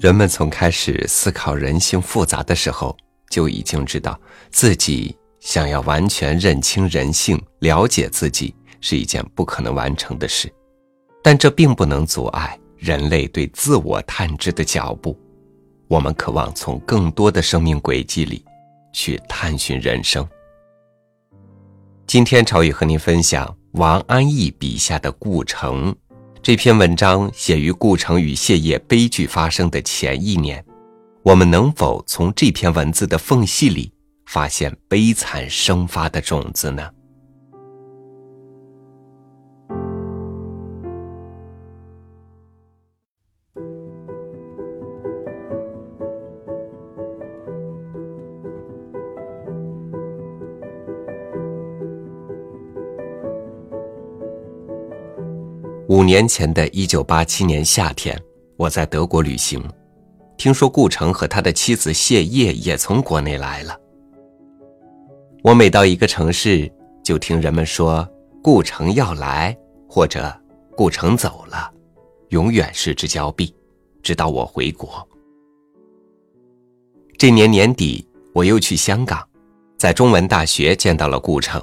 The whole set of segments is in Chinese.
人们从开始思考人性复杂的时候，就已经知道自己想要完全认清人性、了解自己是一件不可能完成的事。但这并不能阻碍人类对自我探知的脚步。我们渴望从更多的生命轨迹里去探寻人生。今天，朝宇和您分享王安忆笔下的顾城。这篇文章写于顾城与谢烨悲剧发生的前一年，我们能否从这篇文字的缝隙里发现悲惨生发的种子呢？五年前的一九八七年夏天，我在德国旅行，听说顾城和他的妻子谢烨也从国内来了。我每到一个城市，就听人们说顾城要来，或者顾城走了，永远失之交臂，直到我回国。这年年底，我又去香港，在中文大学见到了顾城。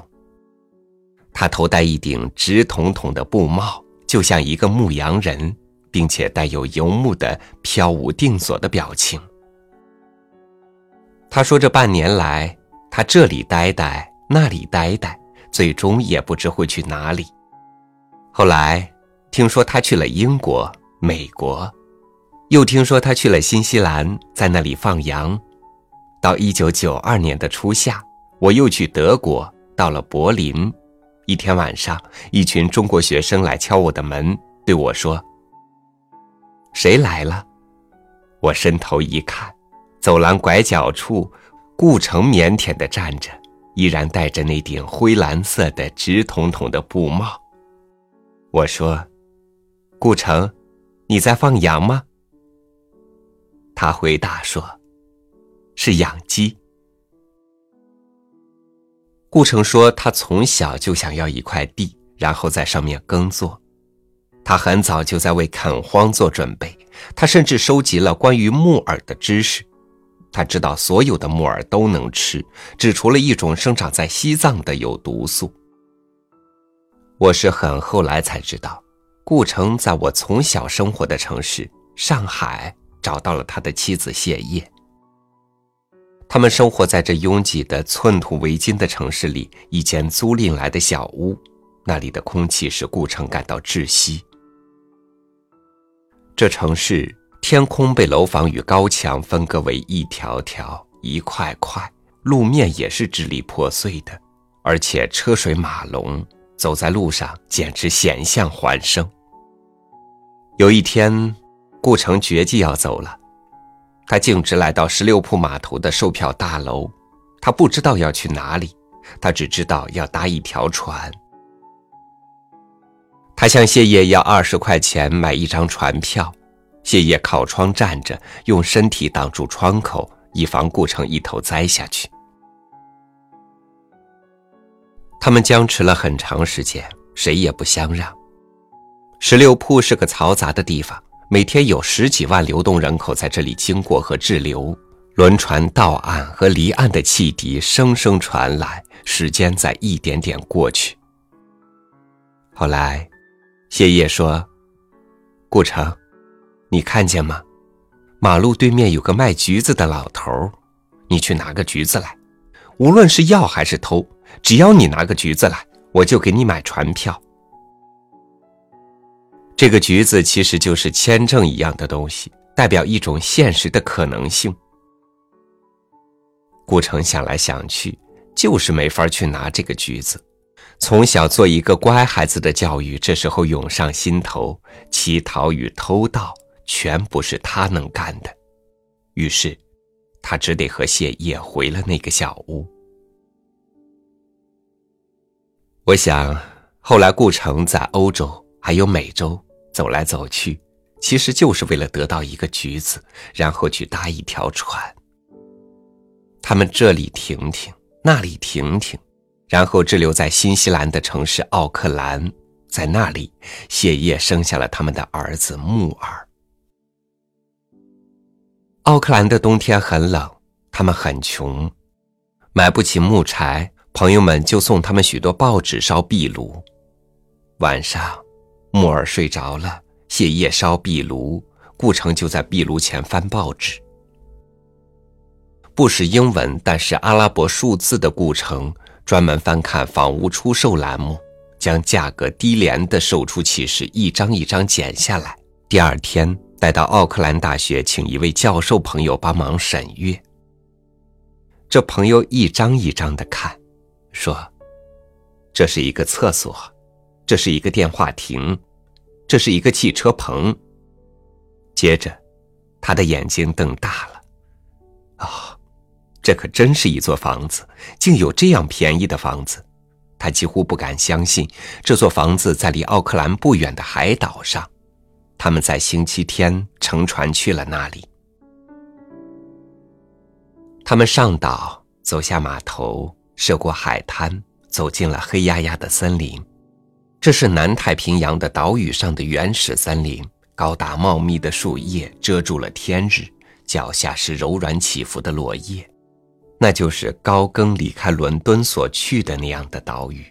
他头戴一顶直筒筒的布帽。就像一个牧羊人，并且带有游牧的飘无定所的表情。他说：“这半年来，他这里待待，那里待待，最终也不知会去哪里。后来听说他去了英国、美国，又听说他去了新西兰，在那里放羊。到一九九二年的初夏，我又去德国，到了柏林。”一天晚上，一群中国学生来敲我的门，对我说：“谁来了？”我伸头一看，走廊拐角处，顾城腼腆的站着，依然戴着那顶灰蓝色的直筒筒的布帽。我说：“顾城，你在放羊吗？”他回答说：“是养鸡。”顾城说：“他从小就想要一块地，然后在上面耕作。他很早就在为垦荒做准备。他甚至收集了关于木耳的知识。他知道所有的木耳都能吃，只除了一种生长在西藏的有毒素。我是很后来才知道，顾城在我从小生活的城市上海找到了他的妻子谢烨。”他们生活在这拥挤的寸土为金的城市里，一间租赁来的小屋，那里的空气使顾城感到窒息。这城市天空被楼房与高墙分割为一条条、一块块，路面也是支离破碎的，而且车水马龙，走在路上简直险象环生。有一天，顾城决计要走了。他径直来到十六铺码头的售票大楼，他不知道要去哪里，他只知道要搭一条船。他向谢烨要二十块钱买一张船票，谢烨靠窗站着，用身体挡住窗口，以防顾城一头栽下去。他们僵持了很长时间，谁也不相让。十六铺是个嘈杂的地方。每天有十几万流动人口在这里经过和滞留，轮船到岸和离岸的汽笛声声传来，时间在一点点过去。后来，谢烨说：“顾城，你看见吗？马路对面有个卖橘子的老头你去拿个橘子来，无论是要还是偷，只要你拿个橘子来，我就给你买船票。”这个橘子其实就是签证一样的东西，代表一种现实的可能性。顾城想来想去，就是没法去拿这个橘子。从小做一个乖孩子的教育，这时候涌上心头，乞讨与偷盗全不是他能干的。于是，他只得和谢烨回了那个小屋。我想，后来顾城在欧洲还有美洲。走来走去，其实就是为了得到一个橘子，然后去搭一条船。他们这里停停，那里停停，然后滞留在新西兰的城市奥克兰，在那里，谢烨生下了他们的儿子木耳。奥克兰的冬天很冷，他们很穷，买不起木柴，朋友们就送他们许多报纸烧壁炉。晚上，木耳睡着了，谢夜烧壁炉，顾城就在壁炉前翻报纸。不识英文，但是阿拉伯数字的顾城，专门翻看房屋出售栏目，将价格低廉的售出启事一张一张剪下来。第二天带到奥克兰大学，请一位教授朋友帮忙审阅。这朋友一张一张的看，说：“这是一个厕所。”这是一个电话亭，这是一个汽车棚。接着，他的眼睛瞪大了。哦，这可真是一座房子！竟有这样便宜的房子，他几乎不敢相信。这座房子在离奥克兰不远的海岛上，他们在星期天乘船去了那里。他们上岛，走下码头，涉过海滩，走进了黑压压的森林。这是南太平洋的岛屿上的原始森林，高大茂密的树叶遮住了天日，脚下是柔软起伏的落叶，那就是高更离开伦敦所去的那样的岛屿。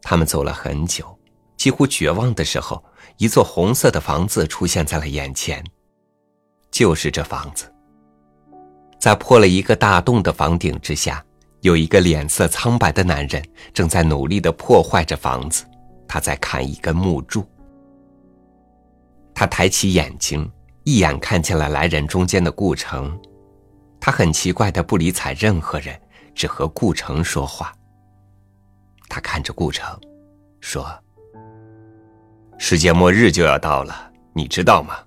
他们走了很久，几乎绝望的时候，一座红色的房子出现在了眼前，就是这房子，在破了一个大洞的房顶之下。有一个脸色苍白的男人正在努力的破坏着房子，他在砍一根木柱。他抬起眼睛，一眼看见了来人中间的顾城，他很奇怪的不理睬任何人，只和顾城说话。他看着顾城，说：“世界末日就要到了，你知道吗？”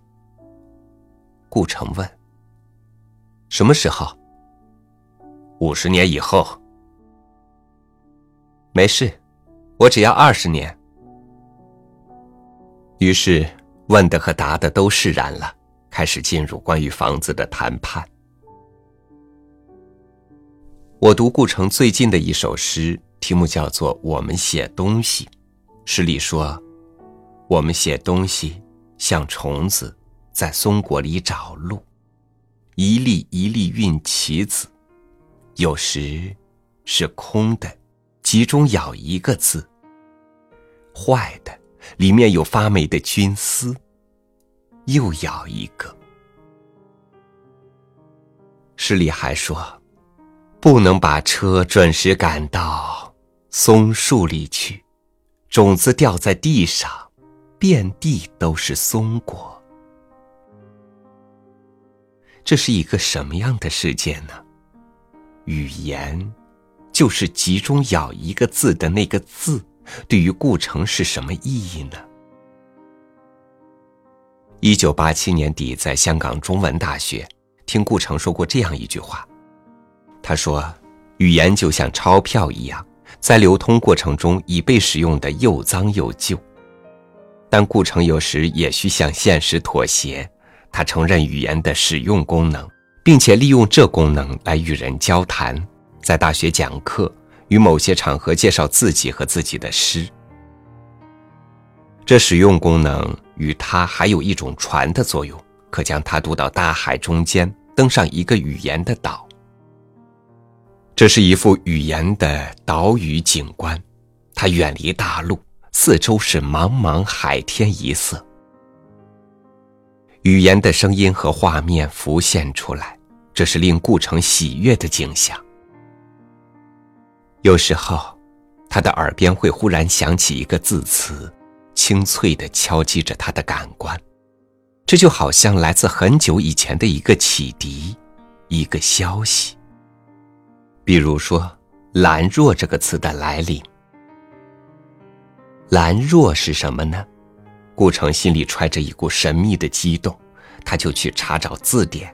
顾城问：“什么时候？”五十年以后，没事，我只要二十年。于是问的和答的都释然了，开始进入关于房子的谈判。我读顾城最近的一首诗，题目叫做《我们写东西》。诗里说：“我们写东西，像虫子在松果里找路，一粒一粒运棋子。”有时是空的，集中咬一个字；坏的，里面有发霉的菌丝，又咬一个。诗里还说，不能把车准时赶到松树里去，种子掉在地上，遍地都是松果。这是一个什么样的世界呢？语言，就是集中咬一个字的那个字，对于顾城是什么意义呢？一九八七年底，在香港中文大学听顾城说过这样一句话，他说：“语言就像钞票一样，在流通过程中已被使用的又脏又旧。但顾城有时也需向现实妥协，他承认语言的使用功能。”并且利用这功能来与人交谈，在大学讲课，与某些场合介绍自己和自己的诗。这使用功能与它还有一种船的作用，可将它渡到大海中间，登上一个语言的岛。这是一幅语言的岛屿景观，它远离大陆，四周是茫茫海天一色。语言的声音和画面浮现出来。这是令顾城喜悦的景象。有时候，他的耳边会忽然响起一个字词，清脆的敲击着他的感官，这就好像来自很久以前的一个启迪，一个消息。比如说“兰若”这个词的来临。“兰若”是什么呢？顾城心里揣着一股神秘的激动，他就去查找字典。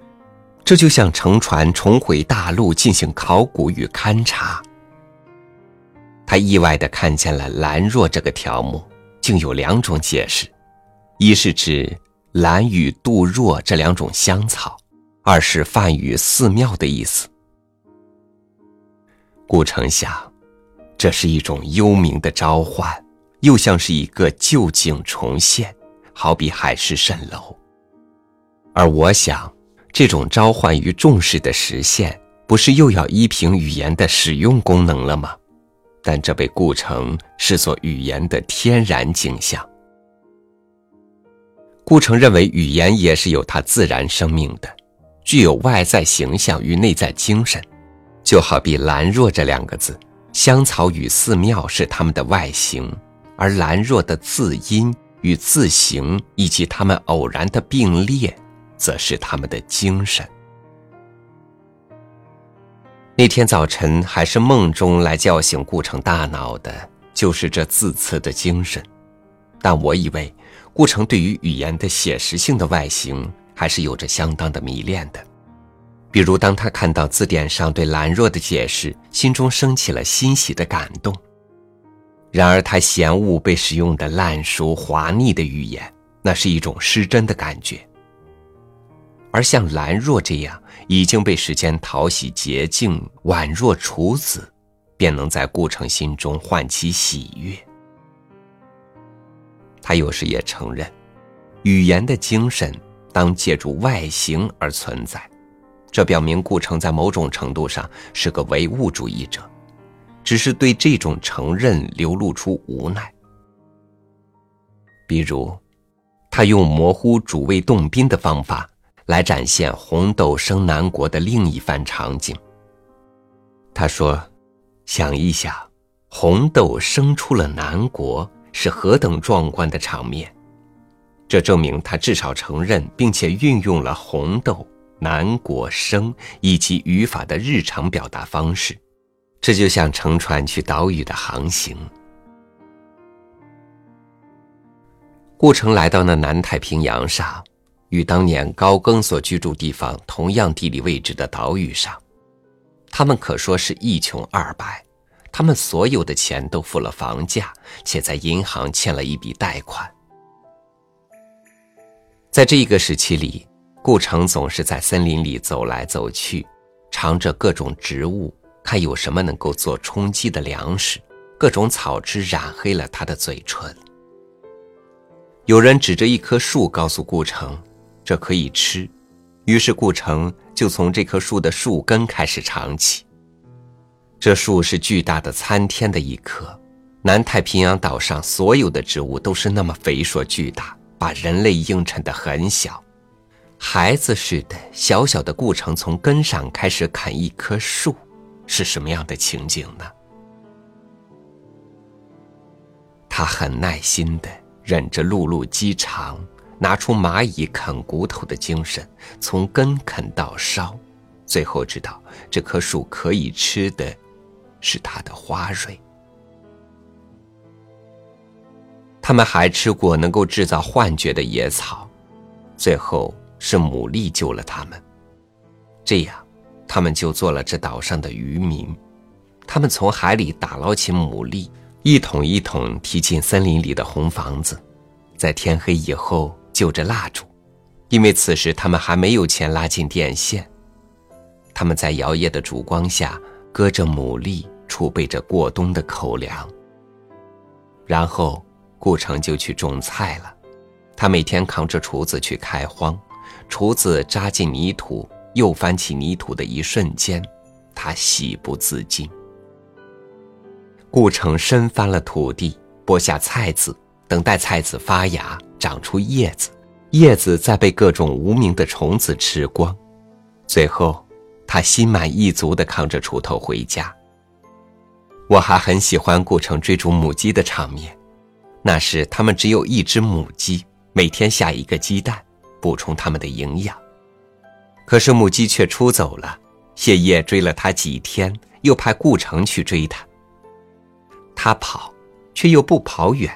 这就像乘船重回大陆进行考古与勘察。他意外的看见了“兰若”这个条目，竟有两种解释：一是指兰与杜若这两种香草；二是梵语“寺庙”的意思。顾城想，这是一种幽冥的召唤，又像是一个旧景重现，好比海市蜃楼。而我想，这种召唤与重视的实现，不是又要依凭语言的使用功能了吗？但这被顾城视作语言的天然景象。顾城认为，语言也是有它自然生命的，具有外在形象与内在精神，就好比“兰若”这两个字，香草与寺庙是它们的外形，而“兰若”的字音与字形以及它们偶然的并列，则是他们的精神。那天早晨，还是梦中来叫醒顾城大脑的，就是这字词的精神，但我以为。顾城对于语言的写实性的外形还是有着相当的迷恋的，比如当他看到字典上对“兰若”的解释，心中升起了欣喜的感动。然而他嫌恶被使用的烂熟滑腻的语言，那是一种失真的感觉。而像“兰若”这样已经被时间淘洗洁净、宛若处子，便能在顾城心中唤起喜悦。他有时也承认，语言的精神当借助外形而存在，这表明顾城在某种程度上是个唯物主义者，只是对这种承认流露出无奈。比如，他用模糊主谓动宾的方法来展现红豆生南国的另一番场景。他说：“想一想，红豆生出了南国。”是何等壮观的场面！这证明他至少承认并且运用了红豆、南国生以及语法的日常表达方式。这就像乘船去岛屿的航行。顾城来到那南太平洋上，与当年高更所居住地方同样地理位置的岛屿上，他们可说是一穷二白。他们所有的钱都付了房价，且在银行欠了一笔贷款。在这一个时期里，顾城总是在森林里走来走去，尝着各种植物，看有什么能够做充饥的粮食。各种草汁染黑了他的嘴唇。有人指着一棵树告诉顾城：“这可以吃。”于是顾城就从这棵树的树根开始尝起。这树是巨大的参天的一棵，南太平洋岛上所有的植物都是那么肥硕巨大，把人类映衬得很小。孩子似的，小小的顾城从根上开始砍一棵树，是什么样的情景呢？他很耐心的忍着露露饥肠，拿出蚂蚁啃骨头的精神，从根啃到梢，最后知道这棵树可以吃的。是它的花蕊。他们还吃过能够制造幻觉的野草，最后是牡蛎救了他们。这样，他们就做了这岛上的渔民。他们从海里打捞起牡蛎，一桶一桶提进森林里的红房子，在天黑以后就着蜡烛，因为此时他们还没有钱拉进电线。他们在摇曳的烛光下割着牡蛎。储备着过冬的口粮。然后，顾城就去种菜了。他每天扛着锄子去开荒，锄子扎进泥土，又翻起泥土的一瞬间，他喜不自禁。顾城深翻了土地，播下菜籽，等待菜籽发芽，长出叶子，叶子再被各种无名的虫子吃光。最后，他心满意足地扛着锄头回家。我还很喜欢顾城追逐母鸡的场面，那时他们只有一只母鸡，每天下一个鸡蛋，补充它们的营养。可是母鸡却出走了，谢烨追了它几天，又派顾城去追它。它跑，却又不跑远，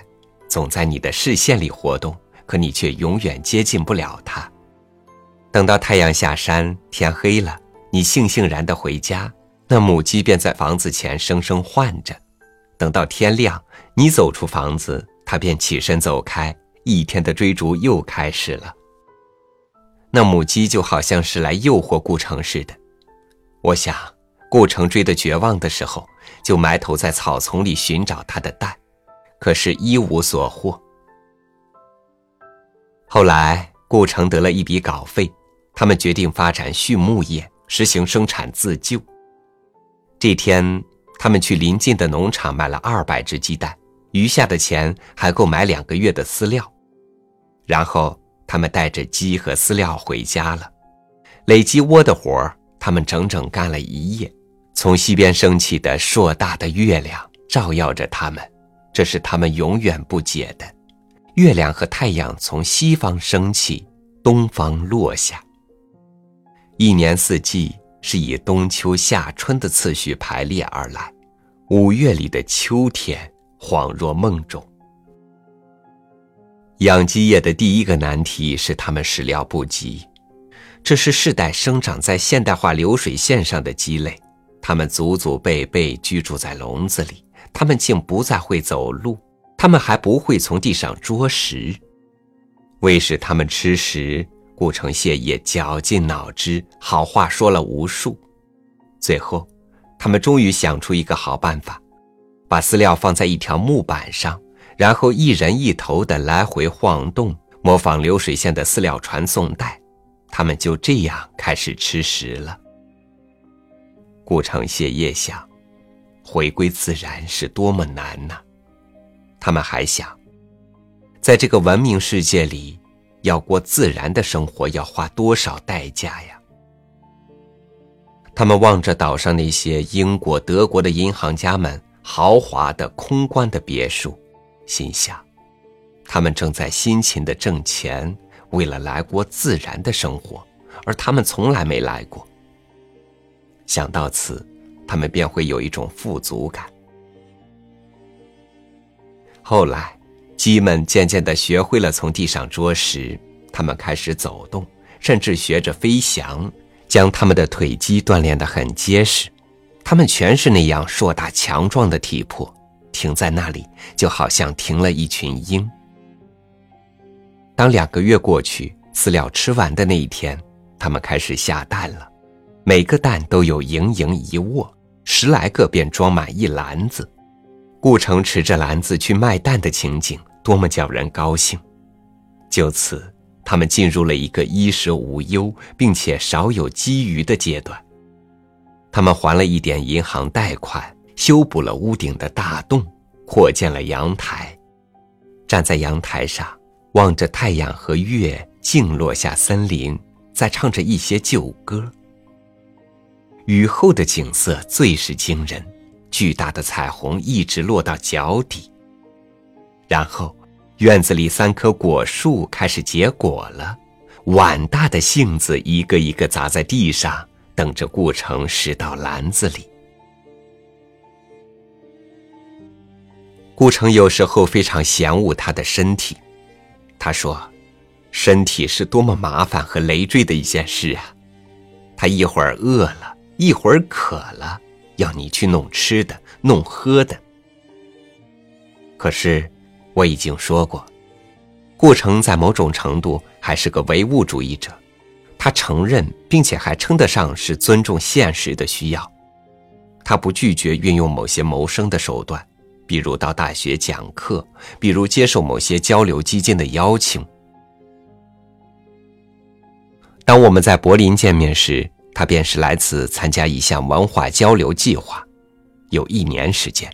总在你的视线里活动，可你却永远接近不了它。等到太阳下山，天黑了，你悻悻然的回家。那母鸡便在房子前生生唤着，等到天亮，你走出房子，它便起身走开，一天的追逐又开始了。那母鸡就好像是来诱惑顾城似的。我想，顾城追得绝望的时候，就埋头在草丛里寻找它的蛋，可是一无所获。后来，顾城得了一笔稿费，他们决定发展畜牧业，实行生产自救。这天，他们去邻近的农场买了二百只鸡蛋，余下的钱还够买两个月的饲料。然后，他们带着鸡和饲料回家了。垒鸡窝的活儿，他们整整干了一夜。从西边升起的硕大的月亮照耀着他们，这是他们永远不解的。月亮和太阳从西方升起，东方落下。一年四季是以冬秋夏春的次序排列而来。五月里的秋天恍若梦中。养鸡业的第一个难题是他们始料不及，这是世代生长在现代化流水线上的鸡类。他们祖祖辈辈居住在笼子里，他们竟不再会走路，他们还不会从地上捉食。为使他们吃食，顾城谢也绞尽脑汁，好话说了无数。最后，他们终于想出一个好办法：把饲料放在一条木板上，然后一人一头的来回晃动，模仿流水线的饲料传送带。他们就这样开始吃食了。顾城谢夜想，回归自然是多么难呐！他们还想，在这个文明世界里，要过自然的生活要花多少代价呀？他们望着岛上那些英国、德国的银行家们豪华的空关的别墅，心想，他们正在辛勤的挣钱，为了来过自然的生活，而他们从来没来过。想到此，他们便会有一种富足感。后来，鸡们渐渐的学会了从地上捉食，它们开始走动，甚至学着飞翔，将它们的腿肌锻炼得很结实。它们全是那样硕大强壮的体魄，停在那里就好像停了一群鹰。当两个月过去，饲料吃完的那一天，它们开始下蛋了。每个蛋都有盈盈一握，十来个便装满一篮子。顾城持着篮子去卖蛋的情景，多么叫人高兴！就此，他们进入了一个衣食无忧，并且少有积余的阶段。他们还了一点银行贷款，修补了屋顶的大洞，扩建了阳台。站在阳台上，望着太阳和月静落下森林，在唱着一些旧歌。雨后的景色最是惊人，巨大的彩虹一直落到脚底。然后，院子里三棵果树开始结果了，碗大的杏子一个一个砸在地上，等着顾城拾到篮子里。顾城有时候非常嫌恶他的身体，他说：“身体是多么麻烦和累赘的一件事啊！他一会儿饿了。”一会儿渴了，要你去弄吃的、弄喝的。可是，我已经说过，顾城在某种程度还是个唯物主义者，他承认并且还称得上是尊重现实的需要。他不拒绝运用某些谋生的手段，比如到大学讲课，比如接受某些交流基金的邀请。当我们在柏林见面时，他便是来此参加一项文化交流计划，有一年时间。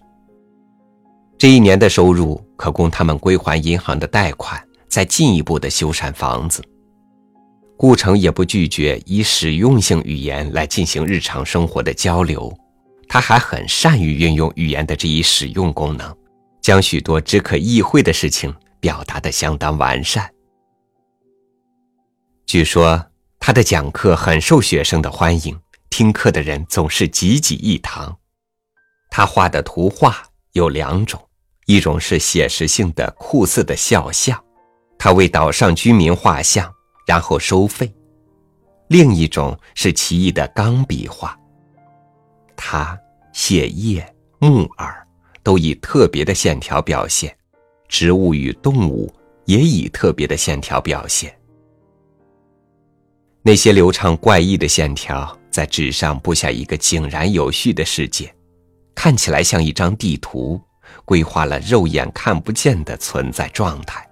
这一年的收入可供他们归还银行的贷款，再进一步的修缮房子。顾城也不拒绝以使用性语言来进行日常生活的交流，他还很善于运用语言的这一使用功能，将许多只可意会的事情表达的相当完善。据说。他的讲课很受学生的欢迎，听课的人总是济济一堂。他画的图画有两种，一种是写实性的酷似的肖像，他为岛上居民画像，然后收费；另一种是奇异的钢笔画，他写叶、木耳都以特别的线条表现，植物与动物也以特别的线条表现。那些流畅怪异的线条在纸上布下一个井然有序的世界，看起来像一张地图，规划了肉眼看不见的存在状态。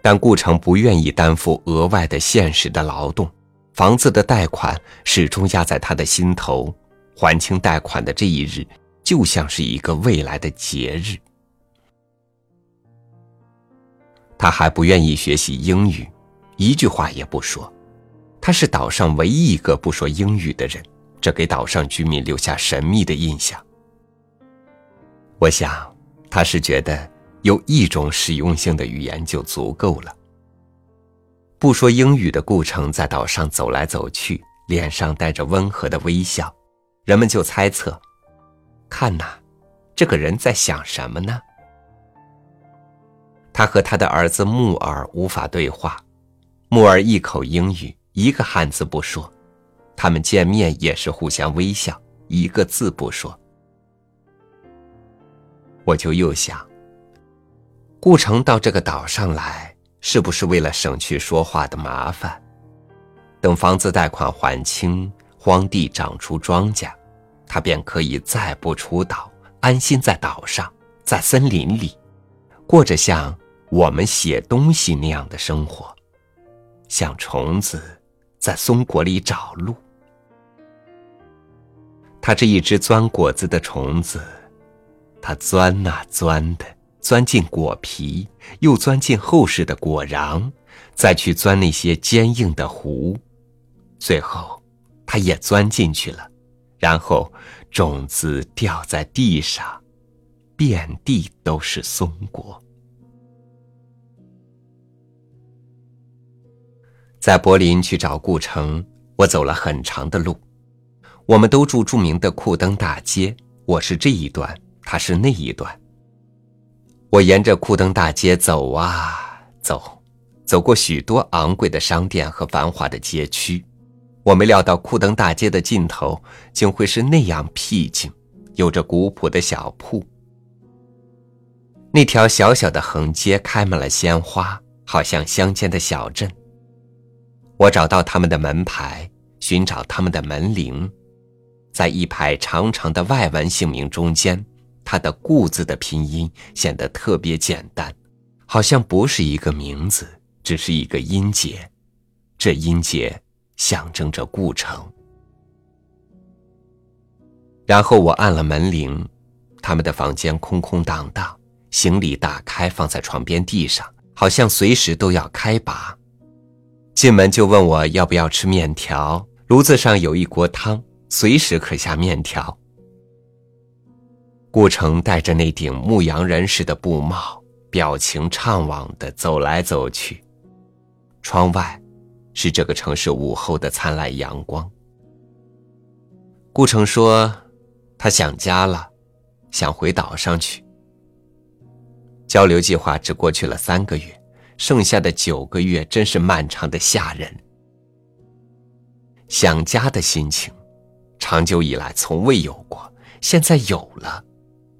但顾城不愿意担负额外的现实的劳动，房子的贷款始终压在他的心头，还清贷款的这一日，就像是一个未来的节日。他还不愿意学习英语，一句话也不说。他是岛上唯一一个不说英语的人，这给岛上居民留下神秘的印象。我想，他是觉得。有一种实用性的语言就足够了。不说英语的顾城在岛上走来走去，脸上带着温和的微笑，人们就猜测：看呐，这个人在想什么呢？他和他的儿子木耳无法对话，木耳一口英语，一个汉字不说，他们见面也是互相微笑，一个字不说。我就又想。顾城到这个岛上来，是不是为了省去说话的麻烦？等房子贷款还清，荒地长出庄稼，他便可以再不出岛，安心在岛上，在森林里，过着像我们写东西那样的生活，像虫子在松果里找路。他这一只钻果子的虫子，它钻呐钻的。钻进果皮，又钻进厚实的果瓤，再去钻那些坚硬的核，最后，它也钻进去了，然后种子掉在地上，遍地都是松果。在柏林去找顾城，我走了很长的路，我们都住著名的库登大街，我是这一段，他是那一段。我沿着库登大街走啊走，走过许多昂贵的商店和繁华的街区，我没料到库登大街的尽头竟会是那样僻静，有着古朴的小铺。那条小小的横街开满了鲜花，好像乡间的小镇。我找到他们的门牌，寻找他们的门铃，在一排长长的外文姓名中间。他的“顾”字的拼音显得特别简单，好像不是一个名字，只是一个音节。这音节象征着顾城。然后我按了门铃，他们的房间空空荡荡，行李打开放在床边地上，好像随时都要开拔。进门就问我要不要吃面条，炉子上有一锅汤，随时可下面条。顾城戴着那顶牧羊人似的布帽，表情怅惘的走来走去。窗外，是这个城市午后的灿烂阳光。顾城说：“他想家了，想回岛上去。”交流计划只过去了三个月，剩下的九个月真是漫长的吓人。想家的心情，长久以来从未有过，现在有了。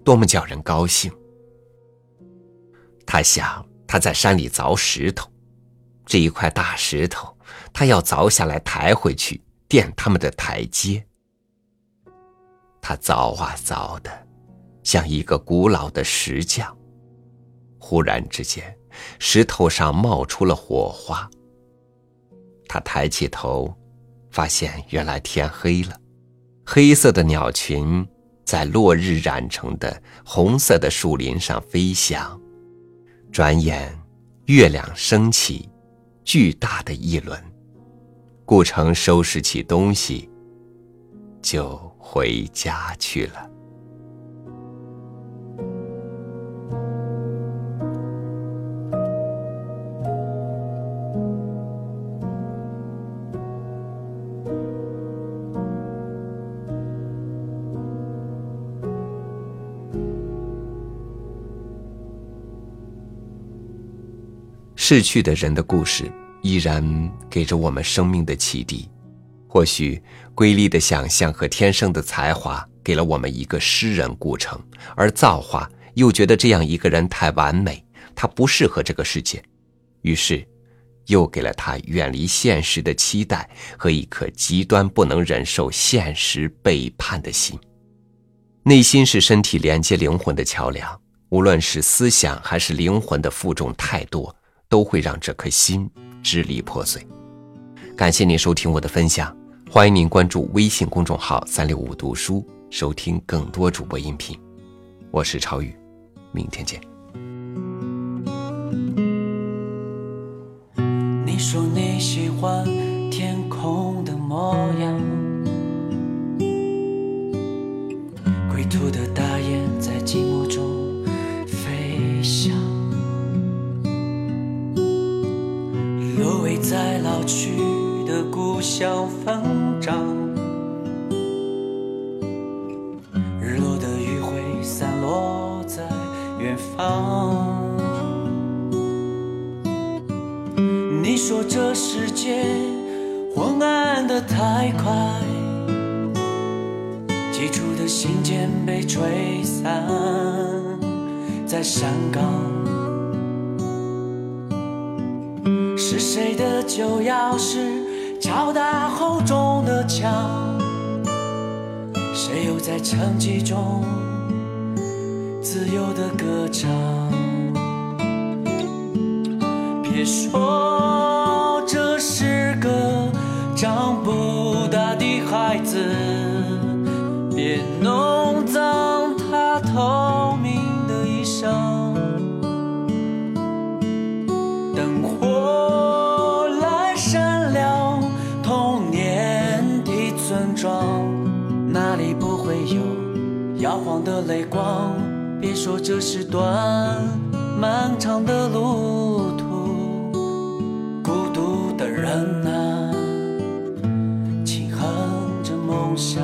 多么叫人高兴！他想，他在山里凿石头，这一块大石头，他要凿下来抬回去垫他们的台阶。他凿啊凿的，像一个古老的石匠。忽然之间，石头上冒出了火花。他抬起头，发现原来天黑了，黑色的鸟群。在落日染成的红色的树林上飞翔，转眼月亮升起，巨大的一轮。顾城收拾起东西，就回家去了。逝去的人的故事依然给着我们生命的启迪。或许瑰丽的想象和天生的才华给了我们一个诗人故城，而造化又觉得这样一个人太完美，他不适合这个世界，于是又给了他远离现实的期待和一颗极端不能忍受现实背叛的心。内心是身体连接灵魂的桥梁，无论是思想还是灵魂的负重太多。都会让这颗心支离破碎。感谢您收听我的分享，欢迎您关注微信公众号“三六五读书”，收听更多主播音频。我是超宇，明天见。你说你喜欢天空的模样，归途的去的故乡疯长，日落的余晖散落在远方。你说这世界昏暗的太快，寄出的信件被吹散在山岗。谁的旧钥匙敲打厚重的墙？谁又在沉寂中自由的歌唱？别说这是个长不的泪光。别说这是段漫长的路途。孤独的人啊，轻哼着梦想。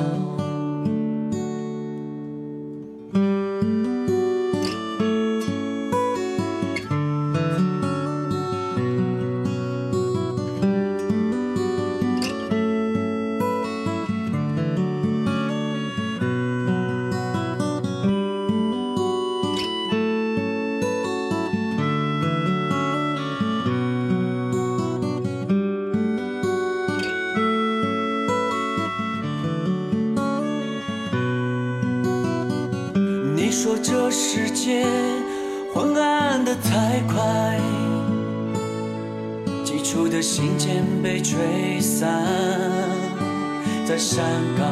山岗。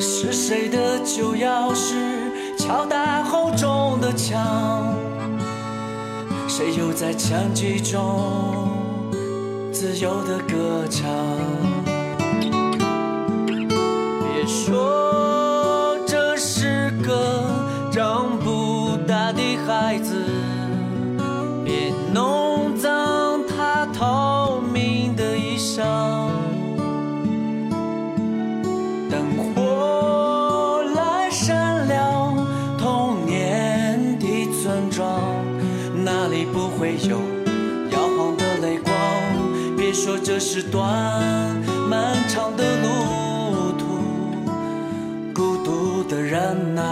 是谁的旧钥匙敲打厚重的墙？谁又在枪击中自由的歌唱？别说说这是段漫长的路途，孤独的人呐，